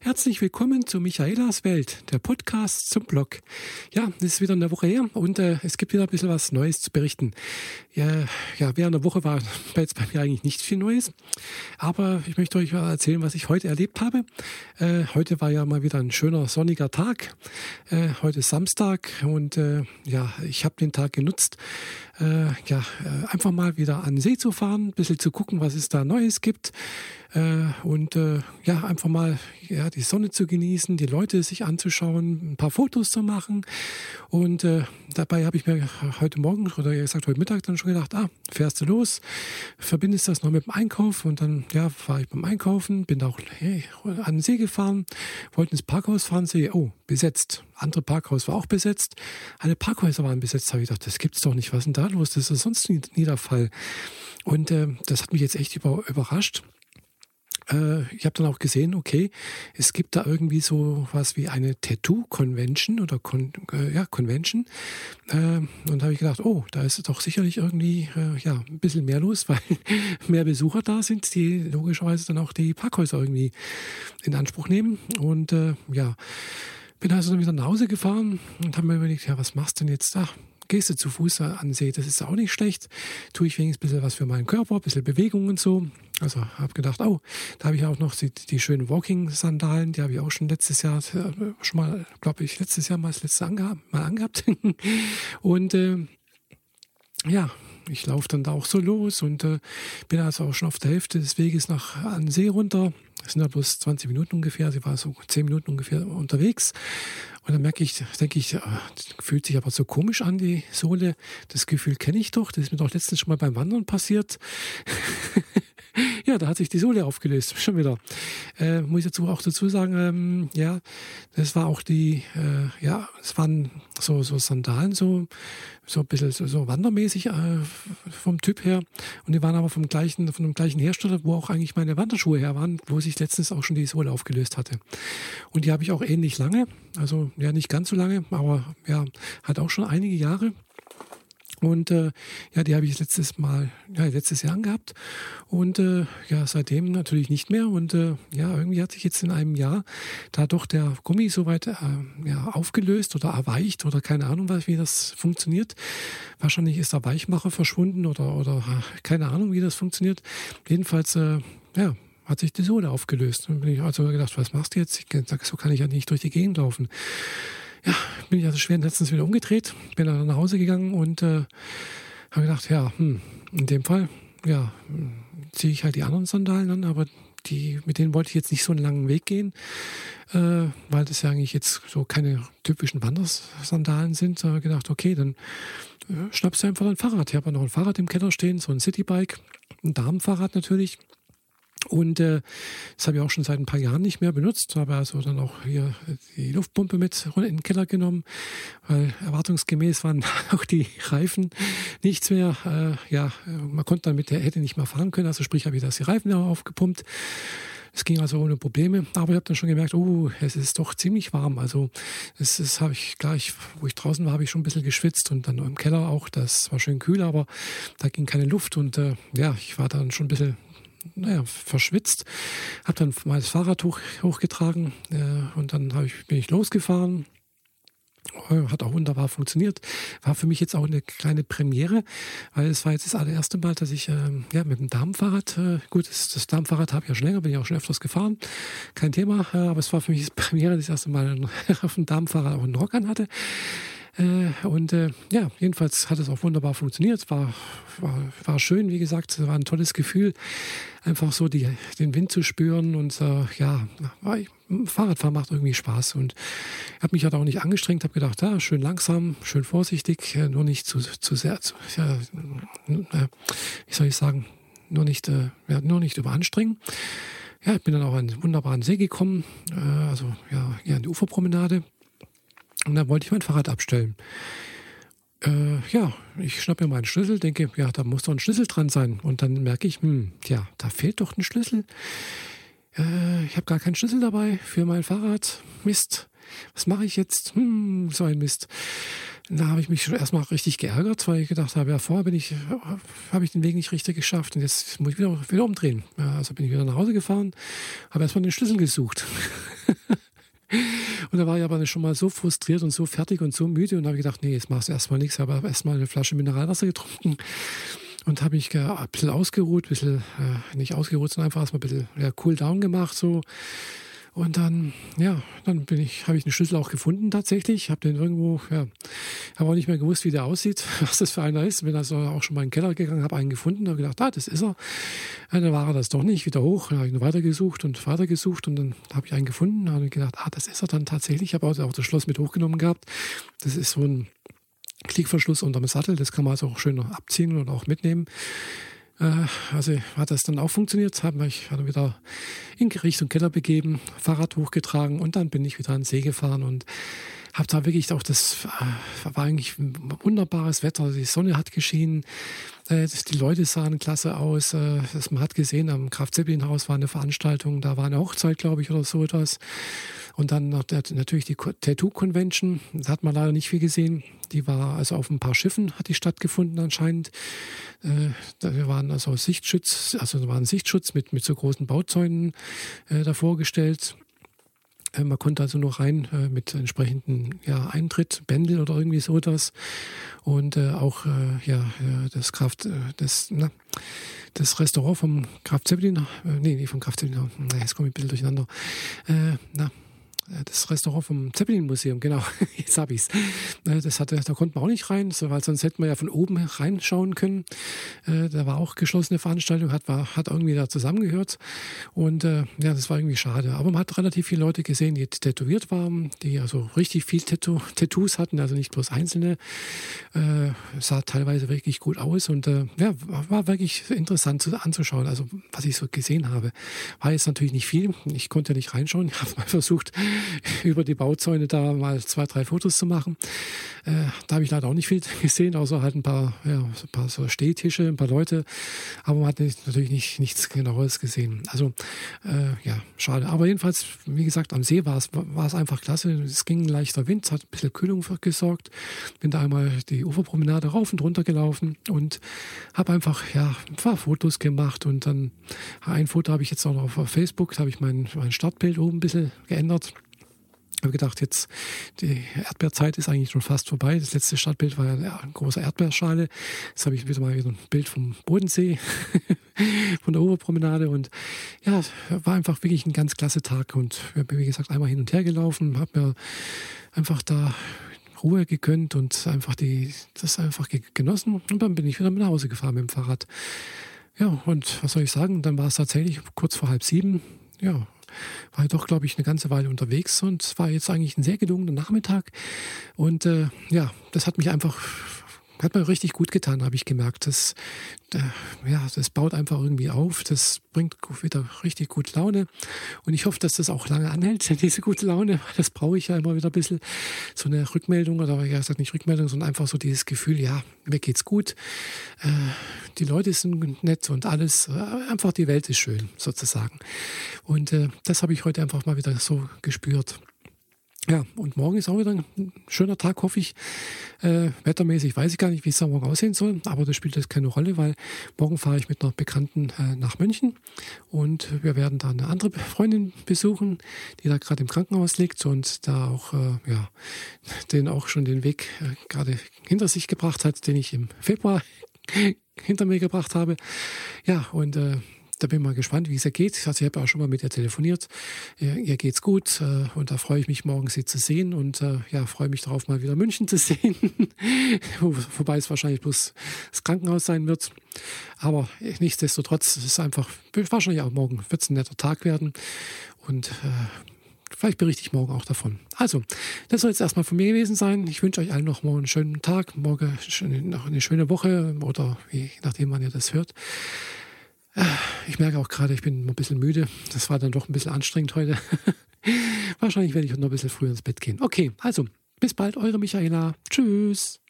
Herzlich willkommen zu Michaelas Welt, der Podcast zum Blog. Ja, es ist wieder eine Woche her und äh, es gibt wieder ein bisschen was Neues zu berichten. Ja, ja, während der Woche war jetzt bei mir eigentlich nicht viel Neues, aber ich möchte euch erzählen, was ich heute erlebt habe. Äh, heute war ja mal wieder ein schöner sonniger Tag. Äh, heute ist Samstag und äh, ja, ich habe den Tag genutzt, äh, ja, äh, einfach mal wieder an den See zu fahren, ein bisschen zu gucken, was es da Neues gibt äh, und äh, ja, einfach mal ja, die Sonne zu genießen, die Leute sich anzuschauen, ein paar Fotos zu machen. Und äh, dabei habe ich mir heute Morgen oder gesagt heute Mittag dann schon gedacht, ah, fährst du los, verbindest das noch mit dem Einkauf und dann ja, war ich beim Einkaufen, bin auch hey, an den See gefahren, wollte ins Parkhaus fahren, sehe, oh, besetzt. Andere Parkhaus war auch besetzt. Alle Parkhäuser waren besetzt. Habe ich gedacht, das gibt's doch nicht. Was denn da los? Das ist sonst nie, der Fall. Und äh, das hat mich jetzt echt über, überrascht äh, ich habe dann auch gesehen, okay, es gibt da irgendwie so was wie eine Tattoo-Convention oder Con äh, ja, Convention. Äh, und da habe ich gedacht, oh, da ist doch sicherlich irgendwie äh, ja, ein bisschen mehr los, weil mehr Besucher da sind, die logischerweise dann auch die Parkhäuser irgendwie in Anspruch nehmen. Und äh, ja, bin also dann wieder nach Hause gefahren und habe mir überlegt, ja, was machst du denn jetzt da? Gehst du zu Fuß an See, das ist auch nicht schlecht. Tue ich wenigstens ein bisschen was für meinen Körper, ein bisschen Bewegung und so. Also habe gedacht, oh, da habe ich auch noch die, die schönen Walking-Sandalen, die habe ich auch schon letztes Jahr, äh, schon mal, glaube ich, letztes Jahr mal das letzte angehabt, mal angehabt. und äh, ja, ich laufe dann da auch so los und äh, bin also auch schon auf der Hälfte des Weges nach an den See runter. Das sind ja bloß 20 Minuten ungefähr, sie war so 10 Minuten ungefähr unterwegs. Und dann merke ich, denke ich, fühlt sich aber so komisch an, die Sohle. Das Gefühl kenne ich doch, das ist mir doch letztens schon mal beim Wandern passiert. Ja, da hat sich die Sohle aufgelöst, schon wieder. Äh, muss ich dazu auch dazu sagen, ähm, ja, das war auch die, äh, ja, es waren so, so Sandalen, so, so ein bisschen so, so wandermäßig äh, vom Typ her. Und die waren aber vom gleichen, von dem gleichen Hersteller, wo auch eigentlich meine Wanderschuhe her waren, wo sich letztens auch schon die Sohle aufgelöst hatte. Und die habe ich auch ähnlich lange, also ja nicht ganz so lange, aber ja, hat auch schon einige Jahre. Und äh, ja, die habe ich letztes Mal, ja, letztes Jahr angehabt. Und äh, ja, seitdem natürlich nicht mehr. Und äh, ja, irgendwie hat sich jetzt in einem Jahr da doch der Gummi soweit äh, ja, aufgelöst oder erweicht oder keine Ahnung, wie das funktioniert. Wahrscheinlich ist der Weichmacher verschwunden oder, oder äh, keine Ahnung, wie das funktioniert. Jedenfalls, äh, ja, hat sich die Sohle aufgelöst. Und bin ich also gedacht, was machst du jetzt? Ich sag, so kann ich ja nicht durch die Gegend laufen ja, bin ich also schweren Herzens wieder umgedreht, bin dann nach Hause gegangen und äh, habe gedacht, ja, hm, in dem Fall, ja, ziehe ich halt die anderen Sandalen an, aber die, mit denen wollte ich jetzt nicht so einen langen Weg gehen, äh, weil das ja eigentlich jetzt so keine typischen Wandersandalen sind. Da habe ich gedacht, okay, dann äh, schnappst du einfach ein Fahrrad. Ich habe noch ein Fahrrad im Keller stehen, so ein Citybike, ein Damenfahrrad natürlich. Und äh, das habe ich auch schon seit ein paar Jahren nicht mehr benutzt. Habe also dann auch hier die Luftpumpe mit in den Keller genommen, weil erwartungsgemäß waren auch die Reifen nichts mehr. Äh, ja, man konnte damit, der hätte nicht mehr fahren können. Also sprich, habe ich das die Reifen aufgepumpt. Es ging also ohne Probleme, aber ich habe dann schon gemerkt, oh, es ist doch ziemlich warm. Also das, das habe ich gleich, wo ich draußen war, habe ich schon ein bisschen geschwitzt und dann im Keller auch. Das war schön kühl, aber da ging keine Luft und äh, ja, ich war dann schon ein bisschen naja, verschwitzt. Habe dann mal das Fahrrad hoch, hochgetragen äh, und dann ich, bin ich losgefahren. Hat auch wunderbar funktioniert. War für mich jetzt auch eine kleine Premiere, weil es war jetzt das allererste Mal, dass ich äh, ja, mit dem Damenfahrrad, äh, gut, das, das Damenfahrrad habe ich ja schon länger, bin ich auch schon öfters gefahren, kein Thema, äh, aber es war für mich das Premiere, das erste Mal auf dem Damenfahrrad auch einen Rock an hatte. Äh, und äh, ja, jedenfalls hat es auch wunderbar funktioniert. Es war, war, war schön, wie gesagt, es war ein tolles Gefühl, einfach so die, den Wind zu spüren. Und äh, ja, Fahrradfahren macht irgendwie Spaß. Und ich habe mich halt auch nicht angestrengt, habe gedacht, ja, schön langsam, schön vorsichtig, äh, nur nicht zu, zu sehr, zu, ja, äh, wie soll ich sagen, nur nicht, äh, ja, nur nicht überanstrengen. Ja, ich bin dann auch an einen wunderbaren See gekommen, also ja, hier an die Uferpromenade und dann wollte ich mein Fahrrad abstellen. Äh, ja, ich schnappe mir meinen Schlüssel, denke, ja, da muss doch ein Schlüssel dran sein. Und dann merke ich, hm, ja, da fehlt doch ein Schlüssel. Äh, ich habe gar keinen Schlüssel dabei für mein Fahrrad. Mist. Was mache ich jetzt? Hm, so ein Mist. Da habe ich mich schon erstmal richtig geärgert, weil ich gedacht habe, ja, vorher bin ich, habe ich den Weg nicht richtig geschafft und jetzt muss ich wieder, wieder umdrehen. Also bin ich wieder nach Hause gefahren, habe erstmal den Schlüssel gesucht. und da war ich aber schon mal so frustriert und so fertig und so müde und habe gedacht, nee, jetzt machst du erstmal nichts, aber erstmal eine Flasche Mineralwasser getrunken und habe mich ein bisschen ausgeruht, ein bisschen, äh, nicht ausgeruht, sondern einfach erstmal ein bisschen ja, cool down gemacht, so und dann, ja, dann bin ich, habe ich einen Schlüssel auch gefunden tatsächlich. Habe den irgendwo, ja, habe auch nicht mehr gewusst, wie der aussieht, was das für einer ist. Bin also auch schon mal in den Keller gegangen, habe einen gefunden, habe gedacht, ah, das ist er. Ja, dann war er das doch nicht, wieder hoch. Dann habe ich ihn weitergesucht und weitergesucht und dann habe ich einen gefunden. Habe gedacht, ah, das ist er dann tatsächlich. Ich habe auch das Schloss mit hochgenommen gehabt. Das ist so ein Klickverschluss unterm Sattel. Das kann man also auch schön abziehen und auch mitnehmen. Äh, also hat das dann auch funktioniert, habe mich dann wieder in Richtung Keller begeben, Fahrrad hochgetragen und dann bin ich wieder an den See gefahren und habe da wirklich auch das, äh, war eigentlich wunderbares Wetter, die Sonne hat geschienen, äh, die Leute sahen klasse aus, man hat gesehen, am Kraft-Zeppelin-Haus war eine Veranstaltung, da war eine Hochzeit, glaube ich, oder so etwas. Und dann natürlich die Tattoo-Convention, da hat man leider nicht viel gesehen. Die war also auf ein paar Schiffen, hat die stattgefunden anscheinend. Äh, da waren also Sichtschutz, also da war ein Sichtschutz mit, mit so großen Bauzäunen äh, davor gestellt. Äh, man konnte also noch rein äh, mit entsprechenden ja, Eintritt, Bändel oder irgendwie so das. Und äh, auch äh, ja, das Kraft, das, na, das Restaurant vom Kraft Zeppelin, nee, nicht vom Kraft Zeppelin, jetzt komme ich ein bisschen durcheinander. na, äh, das Restaurant vom Zeppelin-Museum, genau, jetzt habe ich es. Äh, das hatte, da konnten wir auch nicht rein, weil sonst hätten wir ja von oben reinschauen können. Äh, da war auch geschlossene Veranstaltung, hat, war, hat irgendwie da zusammengehört. Und ja, das war irgendwie schade. Aber man hat relativ viele Leute gesehen, die tätowiert waren, die also richtig viel Tattoo, Tattoos hatten, also nicht bloß einzelne. Äh, sah teilweise wirklich gut aus und äh, ja, war wirklich interessant zu, anzuschauen. Also was ich so gesehen habe, war jetzt natürlich nicht viel. Ich konnte nicht reinschauen. Ich habe mal versucht, über die Bauzäune da mal zwei, drei Fotos zu machen. Äh, da habe ich leider auch nicht viel gesehen, außer halt ein paar, ja, ein paar so Stehtische, ein paar Leute. Aber man hat nicht, natürlich nicht, nichts genaueres gesehen. Also äh, ja, schade. Aber jedenfalls, wie gesagt, am See war es, es einfach klasse. Es ging ein leichter Wind, hat ein bisschen Kühlung gesorgt. Bin da einmal die Uferpromenade rauf und runter gelaufen und habe einfach ja, ein paar Fotos gemacht. Und dann ein Foto habe ich jetzt auch noch auf Facebook, da habe ich mein, mein Startbild oben ein bisschen geändert. Ich habe gedacht, jetzt die Erdbeerzeit ist eigentlich schon fast vorbei. Das letzte Stadtbild war ja eine große Erdbeerschale. Jetzt habe ich wieder mal ein Bild vom Bodensee, von der Oberpromenade. Und ja, war einfach wirklich ein ganz klasse Tag. Und ich habe, wie gesagt, einmal hin und her gelaufen, habe mir einfach da Ruhe gegönnt und einfach die, das einfach genossen. Und dann bin ich wieder nach Hause gefahren mit dem Fahrrad. Ja, und was soll ich sagen? Dann war es tatsächlich kurz vor halb sieben. Ja, war doch, glaube ich, eine ganze Weile unterwegs und es war jetzt eigentlich ein sehr gelungener Nachmittag. Und äh, ja, das hat mich einfach hat mir richtig gut getan, habe ich gemerkt. Das, äh, ja, das baut einfach irgendwie auf. Das bringt wieder richtig gut Laune. Und ich hoffe, dass das auch lange anhält, diese gute Laune. Das brauche ich ja immer wieder ein bisschen. So eine Rückmeldung oder ja, gesagt nicht Rückmeldung, sondern einfach so dieses Gefühl, ja, mir geht's gut. Äh, die Leute sind nett und alles. Äh, einfach die Welt ist schön, sozusagen. Und äh, das habe ich heute einfach mal wieder so gespürt. Ja, und morgen ist auch wieder ein schöner Tag, hoffe ich. Äh, wettermäßig weiß ich gar nicht, wie es da morgen aussehen soll, aber das spielt jetzt keine Rolle, weil morgen fahre ich mit einer Bekannten äh, nach München und wir werden da eine andere Freundin besuchen, die da gerade im Krankenhaus liegt und da auch, äh, ja, den auch schon den Weg äh, gerade hinter sich gebracht hat, den ich im Februar hinter mir gebracht habe. Ja, und äh, da bin ich mal gespannt, wie es ihr geht. Also ich habe auch schon mal mit ihr telefoniert. Ihr, ihr geht's gut äh, und da freue ich mich morgen, sie zu sehen und äh, ja, freue mich darauf, mal wieder München zu sehen. Wobei es wahrscheinlich bloß das Krankenhaus sein wird. Aber nichtsdestotrotz ist es einfach, wahrscheinlich auch morgen wird es ein netter Tag werden und äh, Vielleicht berichte ich morgen auch davon. Also, das soll jetzt erstmal von mir gewesen sein. Ich wünsche euch allen noch mal einen schönen Tag, morgen noch eine schöne Woche oder je nachdem, wann ihr das hört. Ich merke auch gerade, ich bin ein bisschen müde. Das war dann doch ein bisschen anstrengend heute. Wahrscheinlich werde ich noch ein bisschen früher ins Bett gehen. Okay, also bis bald, eure Michaela. Tschüss.